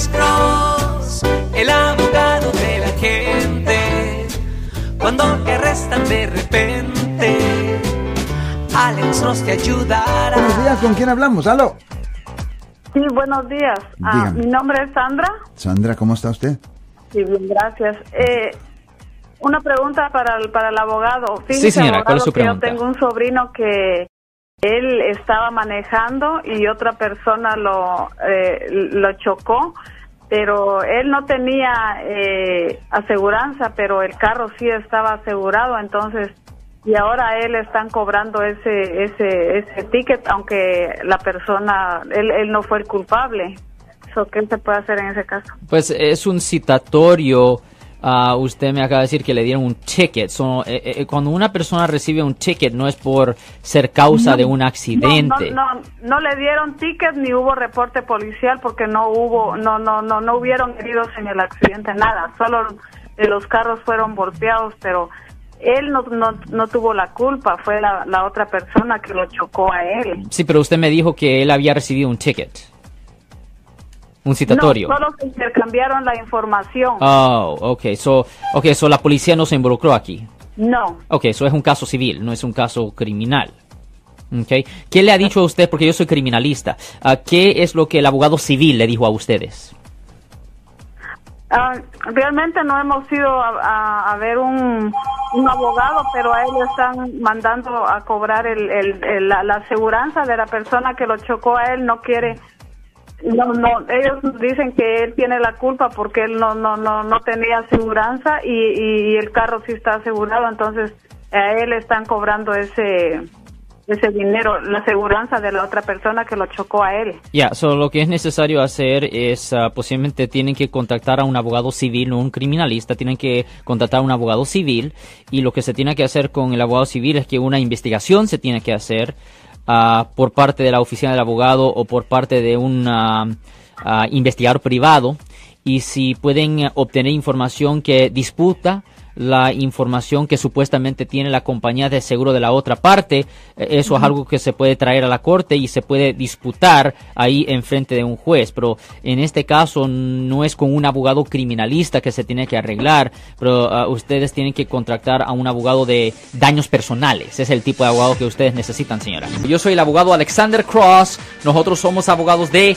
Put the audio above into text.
Alex Cross, el abogado de la gente. Cuando te arrestan de repente, Alex Cross te ayudará. Buenos días, ¿con quién hablamos? ¿Aló? Sí, buenos días. Ah, mi nombre es Sandra. Sandra, ¿cómo está usted? Sí, bien, gracias. Eh, una pregunta para el, para el abogado. Sí, señora, ¿cuál es su que pregunta? Yo tengo un sobrino que él estaba manejando y otra persona lo, eh, lo chocó, pero él no tenía eh, aseguranza, pero el carro sí estaba asegurado, entonces y ahora él están cobrando ese ese ese ticket, aunque la persona él él no fue el culpable. So, ¿Qué se puede hacer en ese caso? Pues es un citatorio. Ah, usted me acaba de decir que le dieron un ticket. So, eh, eh, cuando una persona recibe un ticket no es por ser causa de un accidente. No, no, no, le dieron ticket ni hubo reporte policial porque no hubo, no, no, no, no hubieron heridos en el accidente, nada. Solo eh, los carros fueron golpeados, pero él no, no, no tuvo la culpa, fue la, la otra persona que lo chocó a él. Sí, pero usted me dijo que él había recibido un ticket. Un citatorio. No, solo se intercambiaron la información. Oh, ok. So, okay, so la policía no se involucró aquí. No, Ok, eso es un caso civil, no es un caso criminal. Okay. ¿Qué le ha dicho a usted? Porque yo soy criminalista. Ah, ¿Qué es lo que el abogado civil le dijo a ustedes? Ah, realmente no hemos ido a, a- a ver un, un abogado, pero a él le están mandando a cobrar el, el- el- la, la aseguranza de la persona que lo chocó a él. No quiere, no, no, ellos dicen que él tiene la culpa porque él no, no, no, no tenía aseguranza y, el carro sí está asegurado, entonces a él están cobrando ese ese dinero, la aseguranza de la otra persona que lo chocó a él. Ya, so lo que es necesario hacer es, ah, posiblemente tienen que contactar a un abogado civil, no un criminalista, tienen que contactar a un abogado civil y lo que se tiene que hacer con el abogado civil es que una investigación se tiene que hacer ah, por parte de la oficina del abogado o por parte de un ah, investigador privado. Y si pueden obtener información que disputa la información que supuestamente tiene la compañía de seguro de la otra parte. Eh, Eso es algo que se puede traer a la corte y se puede disputar ahí en frente de un juez. Pero en este caso no es con un abogado criminalista que se tiene que arreglar, pero ah, ustedes tienen que contratar a un abogado de daños personales. Es el tipo de abogado que ustedes necesitan, señora. Yo soy el abogado Alexander Cross. Nosotros somos abogados de